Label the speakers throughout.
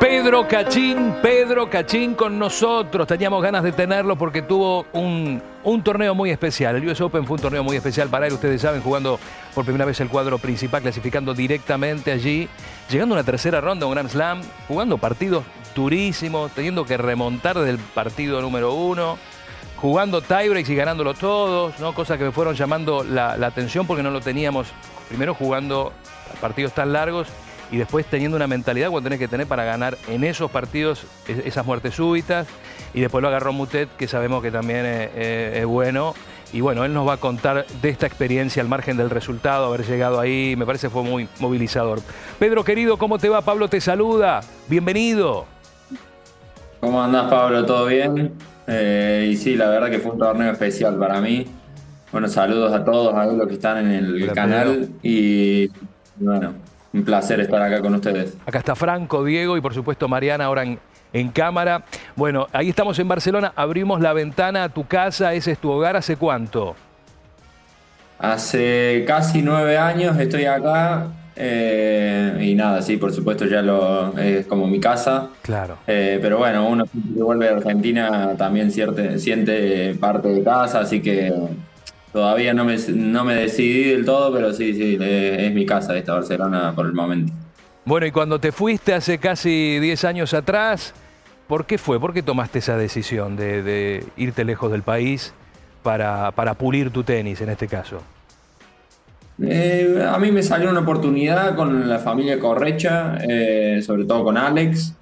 Speaker 1: Pedro Cachín, Pedro Cachín con nosotros. Teníamos ganas de tenerlo porque tuvo un, un, torneo muy especial. El US Open fue un torneo muy especial para él, ustedes saben, jugando por primera vez el cuadro principal, clasificando directamente allí, llegando a una tercera ronda, un Grand Slam, jugando partidos durísimos, teniendo que remontar del partido número uno, jugando tiebreaks y ganándolo todos, ¿no? cosas que me fueron llamando la, la atención porque no lo teníamos, primero jugando partidos tan largos y después teniendo una mentalidad cuando tenés que tener para ganar en esos partidos esas muertes súbitas. Y después lo agarró Mutet, que sabemos que también es, es, bueno. Y bueno, él nos va a contar de esta experiencia al margen del resultado, haber llegado ahí, me parece fue muy movilizador. Pedro querido, ¿cómo te va? Pablo te saluda. Bienvenido.
Speaker 2: ¿Cómo andás, Pablo? ¿Todo bien? Eh, y sí, la verdad que fue un torneo especial para mí. Bueno, saludos a todos, a los que están en el Hola, canal. Pedro. Y bueno, un placer estar acá con ustedes.
Speaker 1: Acá está Franco, Diego y por supuesto Mariana ahora en, en, cámara. Bueno, ahí estamos en Barcelona, abrimos la ventana a tu casa, ese es tu hogar, ¿hace cuánto?
Speaker 2: Hace casi nueve años estoy acá eh, y nada, sí, por supuesto ya lo es como mi casa.
Speaker 1: Claro.
Speaker 2: Eh, pero bueno, uno que vuelve a Argentina también siente, siente parte de casa, así que Todavía no me, no me decidí del todo, pero sí, sí, es mi casa esta Barcelona por el momento.
Speaker 1: Bueno, y cuando te fuiste hace casi 10 años atrás, ¿por qué fue? ¿Por qué tomaste esa decisión de, de irte lejos del país para, para, pulir tu tenis en este caso?
Speaker 2: Eh, a mí me salió una oportunidad con la familia Correcha, eh, sobre todo con Alex,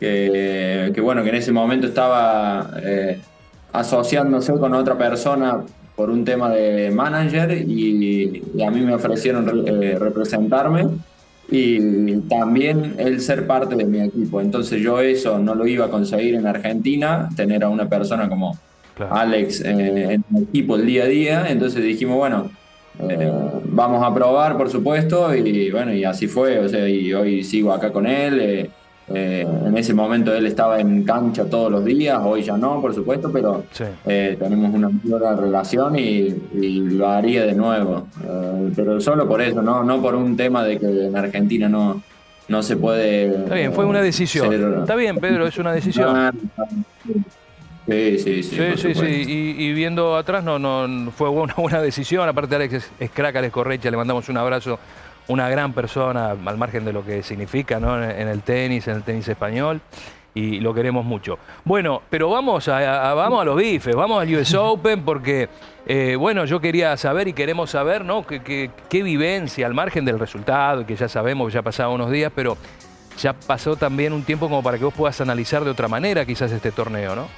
Speaker 2: que, que, bueno, que en ese momento estaba eh, asociándose con otra persona por un tema de manager y, y a mí me ofrecieron eh, representarme y también el ser parte de mi equipo. Entonces yo eso no lo iba a conseguir en Argentina, tener a una persona como claro. Alex eh, en mi equipo el día a día. Entonces dijimos, bueno, eh, vamos a probar, por supuesto, y bueno, y así fue. O sea, y hoy sigo acá con él. Eh, eh, en ese momento él estaba en cancha todos los días, hoy ya no, por supuesto, pero sí. eh, tenemos una buena relación y, y, lo haría de nuevo. Eh, pero solo por eso, ¿no? no por un tema de que en Argentina no, no se puede.
Speaker 1: Está bien, fue una decisión. Ser... Está bien, Pedro, es una decisión.
Speaker 2: Sí, sí, sí.
Speaker 1: Sí, sí, sí. Y, y, viendo atrás, no, no fue una buena decisión. Aparte, Alex es, es crack, Alex Correcha, le mandamos un abrazo una gran persona al margen de lo que significa ¿no? en el tenis, en el tenis español. Y lo queremos mucho. Bueno, pero vamos a, vamos a los bifes, vamos al US Open, porque, eh, bueno, yo quería saber y queremos saber, ¿no? ¿Qué, qué, vivencia, al margen del resultado, que ya sabemos, ya pasado unos días, pero ya pasó también un tiempo como para que vos puedas analizar de otra manera quizás este torneo, ¿no?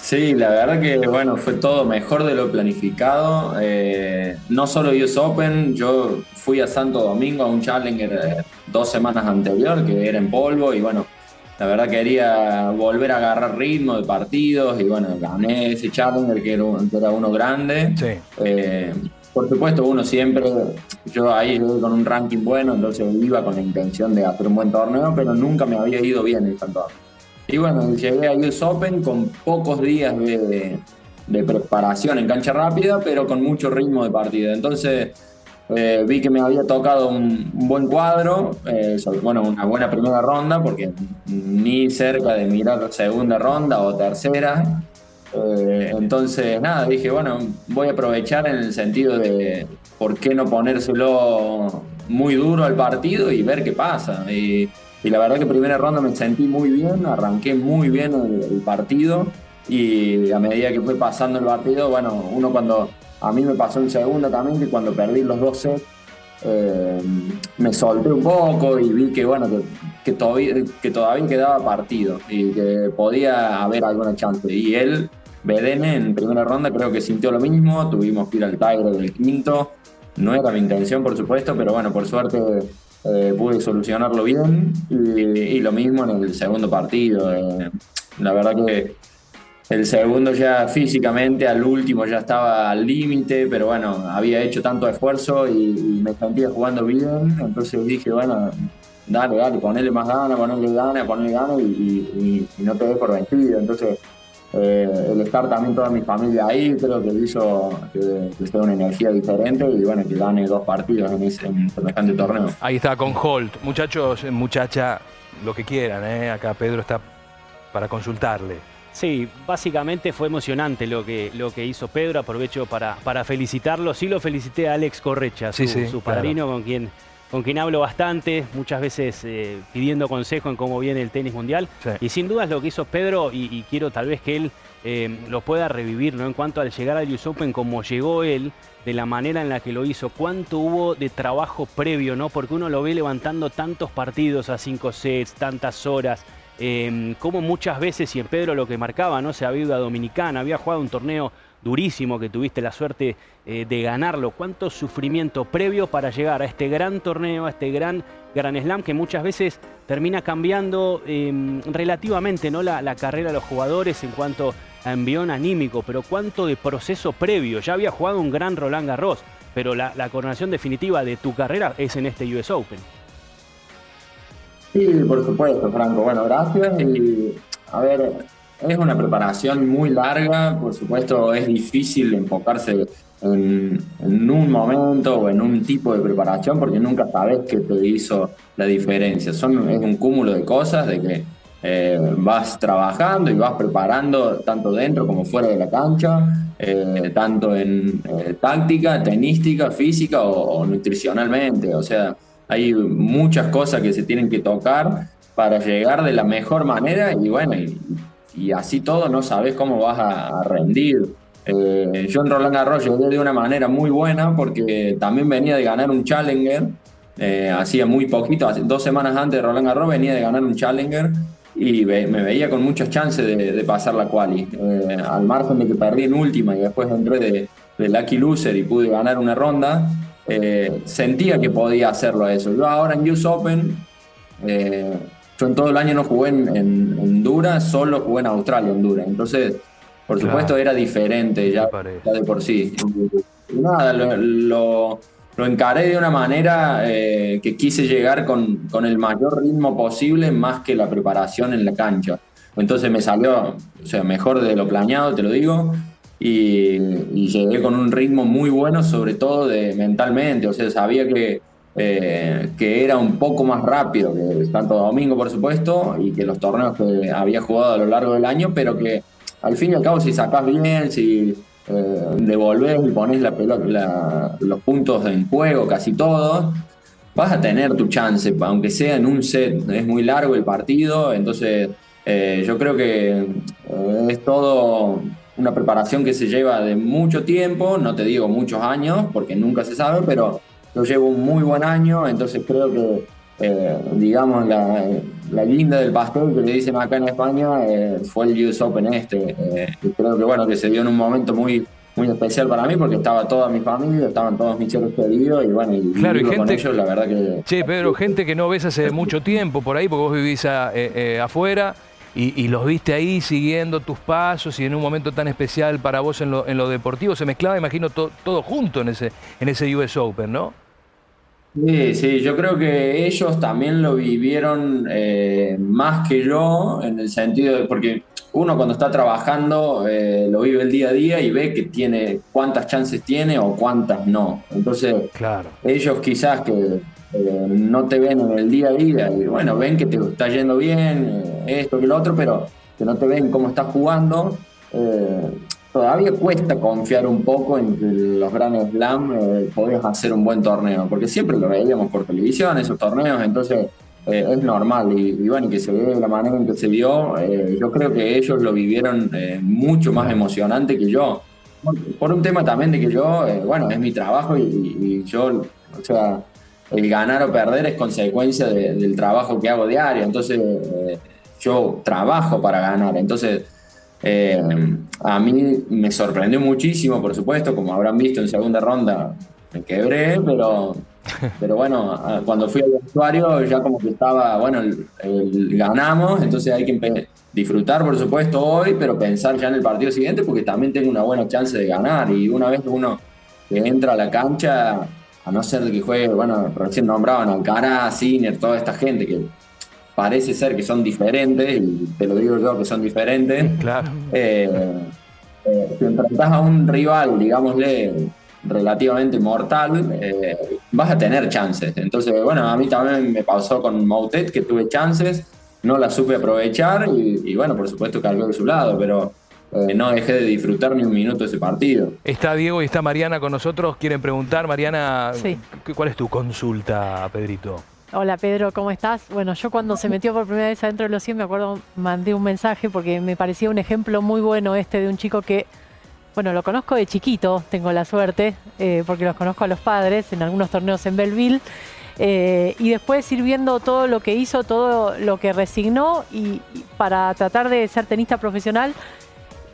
Speaker 2: Sí, la verdad que bueno, fue todo mejor de lo planificado. Eh, no solo US Open, yo fui a Santo Domingo a un Challenger eh, dos semanas anterior, que era en polvo, y bueno, la verdad quería volver a agarrar ritmo de partidos, y bueno, gané ese Challenger que era, que era uno grande.
Speaker 1: Sí.
Speaker 2: Eh, por supuesto, uno siempre, yo ahí con un ranking bueno, entonces iba con la intención de hacer un buen torneo, pero nunca me había ido bien el Santo Domingo. Y bueno, llegué a US Open con pocos días de, de, preparación en cancha rápida, pero con mucho ritmo de partida. Entonces eh, vi que me había tocado un, buen cuadro, eh, bueno, una buena primera ronda, porque ni cerca de mirar segunda ronda o tercera. Eh, entonces, nada, dije, bueno, voy a aprovechar en el sentido de por qué no ponérselo muy duro al partido y ver qué pasa. Y la verdad que primera ronda me sentí muy bien, arranqué muy bien el, el, partido y a medida que fue pasando el partido, bueno, uno cuando a mí me pasó en segunda también, que cuando perdí los dos sets, eh, me solté un poco y vi que bueno que, todavía, que todavía quedaba partido y que podía haber alguna chance. Y él, BDN, en primera ronda creo que sintió lo mismo, tuvimos que ir al Tiger del quinto, no era mi intención por supuesto, pero bueno, por suerte eh, pude solucionarlo bien y, lo mismo en el segundo partido. Eh, la verdad que el segundo ya físicamente, al último ya estaba al límite, pero bueno, había hecho tanto esfuerzo y, y, me sentía jugando bien, entonces dije, bueno, dale, dale, ponele más ganas, ponele ganas, ponele ganas y, y, no te des por vencido. Entonces eh, el estar también toda mi familia ahí, creo que hizo que, que sea una energía diferente y bueno, que gane dos partidos en, ese, en semejante torneo.
Speaker 1: Ahí está con Holt. Muchachos, muchacha, lo que quieran, ¿eh? acá Pedro está para consultarle.
Speaker 3: Sí, básicamente fue emocionante lo que, lo que hizo Pedro. Aprovecho para, para felicitarlo. Sí lo felicité a Alex Correcha, su,
Speaker 1: Sí, sí,
Speaker 3: su padrino, con quien con quien hablo bastante, muchas veces eh, pidiendo consejo en cómo viene el tenis mundial.
Speaker 1: Sí.
Speaker 3: Y sin dudas lo que hizo Pedro, y, y quiero tal vez que él eh, lo pueda revivir, ¿no? En cuanto al llegar al US Open, como llegó él, de la manera en la que lo hizo, cuánto hubo de trabajo previo, ¿no? Porque uno lo ve levantando tantos partidos a cinco sets, tantas horas. Eh, como muchas veces, y en Pedro lo que marcaba, ¿no? Se había ido a Dominicana, había jugado un torneo durísimo que tuviste la suerte eh, de ganarlo. ¿Cuánto sufrimiento previo para llegar a este gran torneo, a este gran Gran Slam que muchas veces termina cambiando eh, relativamente ¿no? La, carrera de los jugadores en cuanto a envión anímico? Pero cuánto de proceso previo. Ya había jugado un gran Roland Garros, pero la, coronación definitiva de tu carrera es en este US Open.
Speaker 2: Sí, por supuesto, Franco. Bueno, gracias. A ver, es una preparación muy larga, por supuesto es difícil enfocarse en, en, un momento o en un tipo de preparación porque nunca sabes qué te hizo la diferencia. Son, es un cúmulo de cosas de que eh, vas trabajando y vas preparando tanto dentro como fuera de la cancha, eh, tanto en eh, táctica, tenística, física o, o nutricionalmente. O sea, hay muchas cosas que se tienen que tocar para llegar de la mejor manera y bueno, y, y así todo no sabes cómo vas a, rendir. Eh, yo en Roland Garros llegué de una manera muy buena porque también venía de ganar un Challenger, eh, hacía muy poquito, dos semanas antes de Roland Garros venía de ganar un Challenger y me veía con muchas chances de, pasar la quali. Eh, al margen de que perdí en última y después entré de, Lucky Loser y pude ganar una ronda, eh, sentía que podía hacerlo eso. Yo ahora en US Open yo en todo el año no jugué en, en Honduras, solo jugué en Australia, Honduras. Entonces, por supuesto, claro. era diferente ya, ya, de por sí. Nada, lo, lo, lo, encaré de una manera eh, que quise llegar con, con, el mayor ritmo posible, más que la preparación en la cancha. Entonces me salió, o sea, mejor de lo planeado, te lo digo. Y, y llegué con un ritmo muy bueno, sobre todo de mentalmente. O sea, sabía que eh, que era un poco más rápido que Santo Domingo, por supuesto, y que los torneos que había jugado a lo largo del año, pero que al fin y al cabo, si sacás bien, si eh, devolvés y pones la la, los puntos en juego, casi todos, vas a tener tu chance, aunque sea en un set. Es muy largo el partido, entonces eh, yo creo que es todo una preparación que se lleva de mucho tiempo, no te digo muchos años, porque nunca se sabe, pero yo llevo un muy buen año, entonces creo que, eh, digamos, la, la, guinda del pastel que le dicen acá en España eh, fue el US Open este. Eh, y creo que, bueno, que se dio en un momento muy muy especial para mí porque estaba toda mi familia, estaban todos mis seres queridos y bueno, y,
Speaker 1: claro, y gente,
Speaker 2: con ellos la verdad que...
Speaker 1: Che, Pedro, gente que no ves hace mucho tiempo por ahí, porque vos vivís a, eh, afuera y, y, los viste ahí siguiendo tus pasos y en un momento tan especial para vos en lo, en lo deportivo se mezclaba, imagino, to, todo junto en ese, en ese US Open, ¿no?
Speaker 2: Sí, sí, yo creo que ellos también lo vivieron eh, más que yo, en el sentido de, porque uno cuando está trabajando eh, lo vive el día a día y ve que tiene cuántas chances tiene o cuántas no. Entonces,
Speaker 1: claro.
Speaker 2: ellos quizás que eh, no te ven en el día a día y bueno, ven que te está yendo bien, esto que lo otro, pero que no te ven cómo estás jugando todavía cuesta confiar un poco en que los Grand Slam eh, podés hacer un buen torneo, porque siempre lo veíamos por televisión, esos torneos, entonces eh, es normal. Y, y, bueno, que se ve de la manera en que se vio, eh, yo creo que ellos lo vivieron eh, mucho más emocionante que yo. Por un tema también de que yo, eh, bueno, es mi trabajo y, y, yo, o sea, el ganar o perder es consecuencia de, del trabajo que hago diario, entonces eh, yo trabajo para ganar, entonces eh, a mí me sorprendió muchísimo, por supuesto, como habrán visto en segunda ronda, me quebré, pero, pero bueno, cuando fui al vestuario ya como que estaba, bueno, el, el, ganamos, entonces hay que disfrutar, por supuesto, hoy, pero pensar ya en el partido siguiente porque también tengo una buena chance de ganar. Y una vez que uno entra a la cancha, a no ser que juegue, bueno, recién nombraban Alcaraz, Sinner, toda esta gente que parece ser que son diferentes, y te lo digo yo que son diferentes.
Speaker 1: Claro.
Speaker 2: Eh, eh, si enfrentas a un rival, digámosle, relativamente mortal, eh, vas a tener chances. Entonces, bueno, a mí también me pasó con Mautet que tuve chances, no las supe aprovechar y, y bueno, por supuesto cargó de su lado, pero eh, no dejé de disfrutar ni un minuto ese partido.
Speaker 1: Está Diego y está Mariana con nosotros. Quieren preguntar, Mariana,
Speaker 4: Sí.
Speaker 1: ¿cu- ¿cuál es tu consulta, Pedrito?
Speaker 4: Hola Pedro, ¿cómo estás? Bueno, yo cuando se metió por primera vez adentro de los 100, me acuerdo, mandé un mensaje porque me parecía un ejemplo muy bueno este de un chico que, bueno, lo conozco de chiquito, tengo la suerte, eh, porque los conozco a los padres en algunos torneos en Belleville. eh, y después ir viendo todo lo que hizo, todo lo que resignó y, para tratar de ser tenista profesional,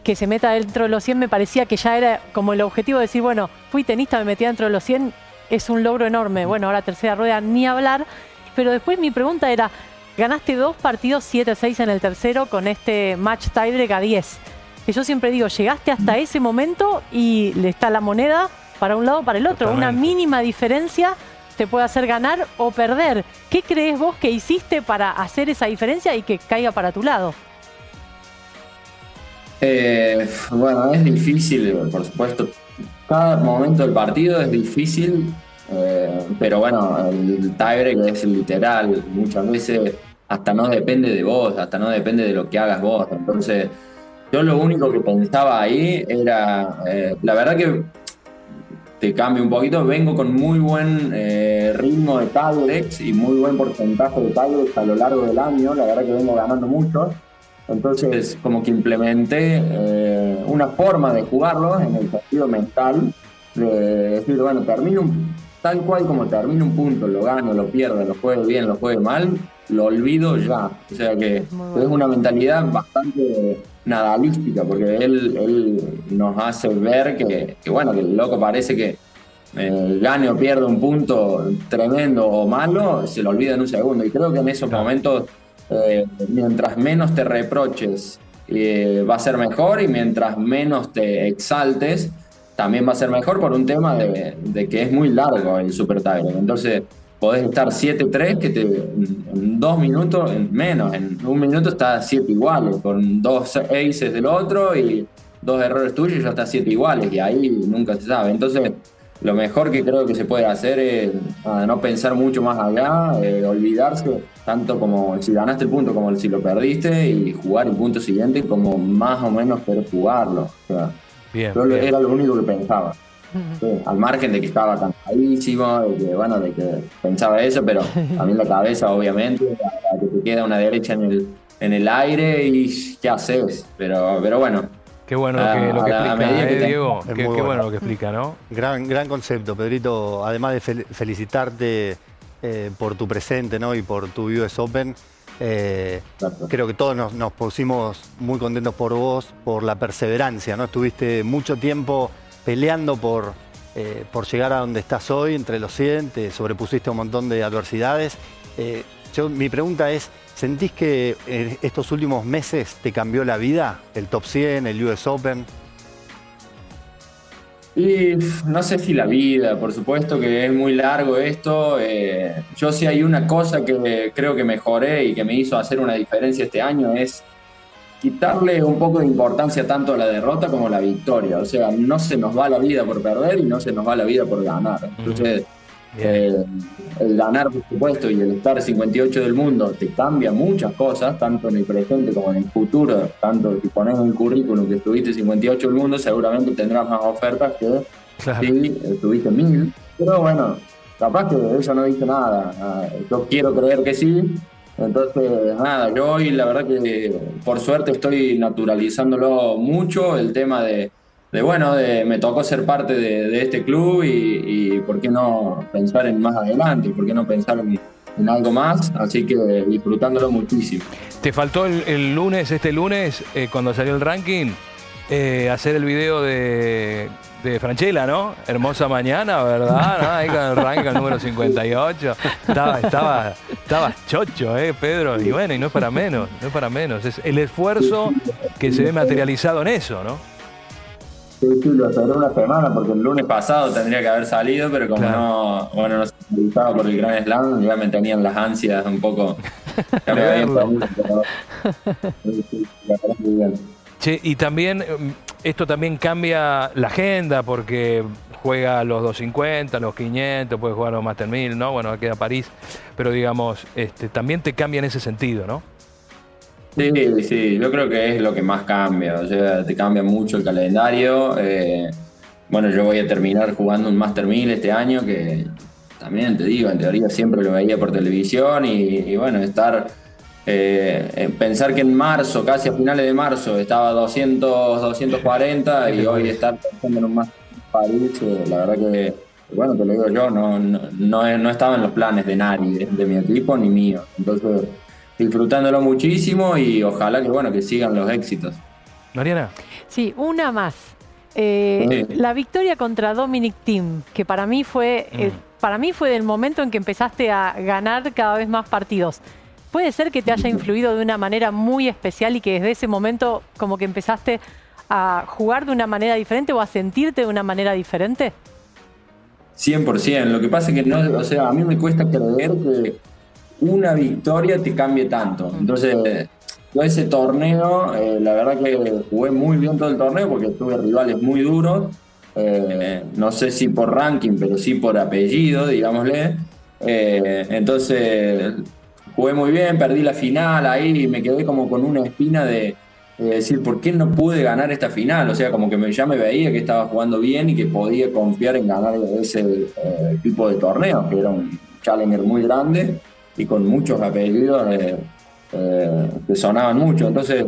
Speaker 4: que se meta dentro de los 100 me parecía que ya era como el objetivo de decir, bueno, fui tenista, me metí dentro de los 100, es un logro enorme. Bueno, ahora tercera rueda, ni hablar. Pero después mi pregunta era, ganaste dos partidos 7-6 en el tercero con este match tiebreak a 10. Que yo siempre digo, llegaste hasta ese momento y le está la moneda para un lado para el otro. Una mínima diferencia te puede hacer ganar o perder. ¿Qué crees vos que hiciste para hacer esa diferencia y que caiga para tu lado?
Speaker 2: Eh, bueno, es difícil, por supuesto. Cada momento del partido es difícil, eh, pero bueno, el tiebreak es literal. Muchas veces hasta no depende de vos, hasta no depende de lo que hagas vos. Entonces, yo lo único que pensaba ahí era, eh, la verdad que te cambio un poquito, vengo con muy buen eh, ritmo de tiebreaks y muy buen porcentaje de tiebreaks a lo largo del año. La verdad que vengo ganando mucho. Entonces, como que implementé eh, una forma de jugarlo en el sentido mental, de decir, bueno, termino un- tal cual como termino un punto, lo gano, lo pierdo, lo juego bien, lo juego mal, lo olvido ya. O sea que es una mentalidad bastante nadalística, porque él, él nos hace ver que, que, bueno, que el loco parece que eh, gane o pierda un punto tremendo o malo, se lo olvida en un segundo. Y creo que en esos momentos, eh, mientras menos te reproches, eh, va a ser mejor y mientras menos te exaltes, también va a ser mejor por un tema de, de que es muy largo el Super Tiebreak. Entonces, podés estar 7-3 que te, en dos minutos, en menos, en un minuto está 7 iguales, con dos aces del otro y dos errores tuyos ya está 7 iguales y ahí nunca se sabe. Entonces, lo mejor que creo que se puede hacer es ah, no pensar mucho más allá, eh, olvidarse tanto como si ganaste el punto como si lo perdiste y jugar el punto siguiente como más o menos querés jugarlo. O sea,
Speaker 1: Bien.
Speaker 2: yo lo-
Speaker 1: bien.
Speaker 2: era lo único que pensaba. Sí, al margen de que estaba cansadísimo, de que, bueno, de que pensaba eso, pero a mí en la cabeza, obviamente, que te queda una derecha en el, en el aire y qué haces. Pero, pero bueno,
Speaker 1: Qué bueno lo que, lo que
Speaker 2: a la
Speaker 1: explica,
Speaker 2: que
Speaker 1: ¿eh, Diego. Qué
Speaker 5: bueno.
Speaker 1: bueno lo que explica, ¿no?
Speaker 5: Gran, gran concepto, Pedrito. Además de fel- felicitarte eh, por tu presente ¿no? y por tu US Open, eh, creo que todos nos, nos pusimos muy contentos por vos, por la perseverancia. ¿no? Estuviste mucho tiempo peleando por, eh, por llegar a donde estás hoy, entre los 100, te sobrepusiste a un montón de adversidades. Eh, yo, mi pregunta es, ¿sentís que en estos últimos meses te cambió la vida? ¿El Top 100, el US Open?
Speaker 2: Y no sé si la vida, por supuesto que es muy largo esto. eh, yo sí hay una cosa que creo que mejoré y que me hizo hacer una diferencia este año es quitarle un poco de importancia tanto a la derrota como a la victoria. O sea, no se nos va la vida por perder y no se nos va la vida por ganar. Entonces. Eh, el ganar, por supuesto, y el estar 58 del mundo te cambia muchas cosas, tanto en el presente como en el futuro. Tanto si pones en el currículum que estuviste 58 del mundo, seguramente tendrás más ofertas que
Speaker 1: Claro.
Speaker 2: si estuviste mil. Pero bueno, capaz que eso no dice nada. Ah, Yo quiero creer que sí. Entonces, nada, yo hoy la verdad que por suerte estoy naturalizándolo mucho, el tema de, de bueno, de, me tocó ser parte de, de este club y, y por qué no pensar en más adelante, por qué no pensar en, en algo más, así que disfrutándolo muchísimo.
Speaker 1: Te faltó el, el lunes, este lunes, eh, cuando salió el ranking, eh, hacer el video de, de Franchella, ¿no? Hermosa mañana, ¿verdad? ¿No? Ahí con el ranking número 58. Estaba, estaba, estaba chocho, ¿eh, Pedro? Y bueno, y no es para menos, no es para menos. Es el esfuerzo que se ve materializado en eso, ¿no?
Speaker 2: Sí, sí, lo una semana porque el lunes pasado tendría que haber salido, pero como
Speaker 1: Claro.
Speaker 2: no, bueno, no se realizaba por el Gran Slam, ya me tenían las ansias un poco Ya me.
Speaker 1: Che, y también mm, esto también cambia la agenda porque juega los 250, los 500, puede jugar los Master 1000, ¿no? Bueno, queda París, pero digamos, este, también te cambia en ese sentido, ¿no?
Speaker 2: Sí, sí, yo creo que es lo que más cambia, o sea, te cambia mucho el calendario. eh, bueno, yo voy a terminar jugando un Master 1000 este año, que también te digo, en teoría siempre lo veía por televisión y, y bueno, estar, eh, en pensar que en marzo, casi a finales de marzo, estaba 200, 240 y hoy estar pensando en un Master París, eh, la verdad que, bueno, te lo digo yo, no, no, no, no estaba en los planes de nadie, de mi equipo ni mío. Entonces disfrutándolo muchísimo y ojalá que bueno que sigan los éxitos.
Speaker 1: Mariana.
Speaker 4: Sí, una más. Eh,
Speaker 2: Sí.
Speaker 4: La victoria contra Dominic Thiem, que para mí fue, eh, para mí fue del momento en que empezaste a ganar cada vez más partidos. ¿Puede ser que te haya influido de una manera muy especial y que desde ese momento como que empezaste a jugar de una manera diferente o a sentirte de una manera diferente?
Speaker 2: 100%. Lo que pasa es que no, o sea, a mí me cuesta creer que una victoria te cambie tanto. Entonces, yo ese torneo, eh, la verdad que jugué muy bien todo el torneo porque tuve rivales muy duros. eh, no sé si por ranking, pero sí por apellido, digámosle. Eh, entonces, jugué muy bien, perdí la final ahí y me quedé como con una espina de, de decir, ¿por qué no pude ganar esta final? O sea, como que me, ya me veía que estaba jugando bien y que podía confiar en ganar ese eh, tipo de torneo, que era un challenger muy grande y con muchos apellidos eh, eh, que sonaban mucho. Entonces,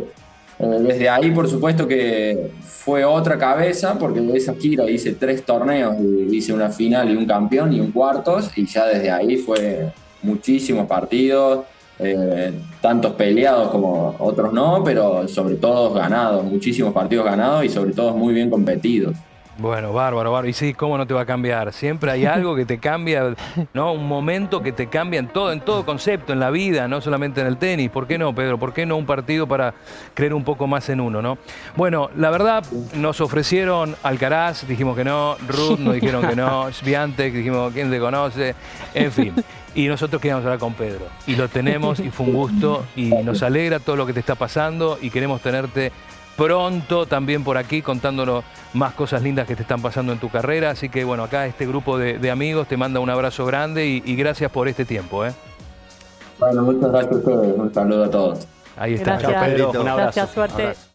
Speaker 2: eh, desde ahí, por supuesto que fue otra cabeza, porque de esa gira hice tres torneos, hice una final y un campeón y un cuartos, y ya desde ahí fue muchísimos partidos, tantos peleados como otros no, pero sobre todo ganados, muchísimos partidos ganados y sobre todo muy bien competidos.
Speaker 1: Bueno, bárbaro, bárbaro. Y sí, ¿cómo no te va a cambiar? Siempre hay algo que te cambia, ¿no? Un momento que te cambia en todo, en todo concepto, en la vida, no solamente en el tenis. ¿Por qué no, Pedro? ¿Por qué no un partido para creer un poco más en uno, no? Bueno, la verdad, nos ofrecieron Alcaraz, dijimos que no, Ruth nos dijeron que no, Sviantek, dijimos, ¿quién te conoce? En fin. Y nosotros queríamos hablar con Pedro. Y lo tenemos y fue un gusto y nos alegra todo lo que te está pasando y queremos tenerte pronto también por aquí contándonos más cosas lindas que te están pasando en tu carrera. Así que bueno, acá este grupo de, de amigos te manda un abrazo grande y, y gracias por este tiempo. ¿eh?
Speaker 2: Bueno, muchas gracias a ustedes, un saludo a todos.
Speaker 1: Ahí está.
Speaker 4: Gracias.
Speaker 5: Pedrito.
Speaker 3: Un abrazo.
Speaker 4: Gracias, suerte.
Speaker 5: Abrazo.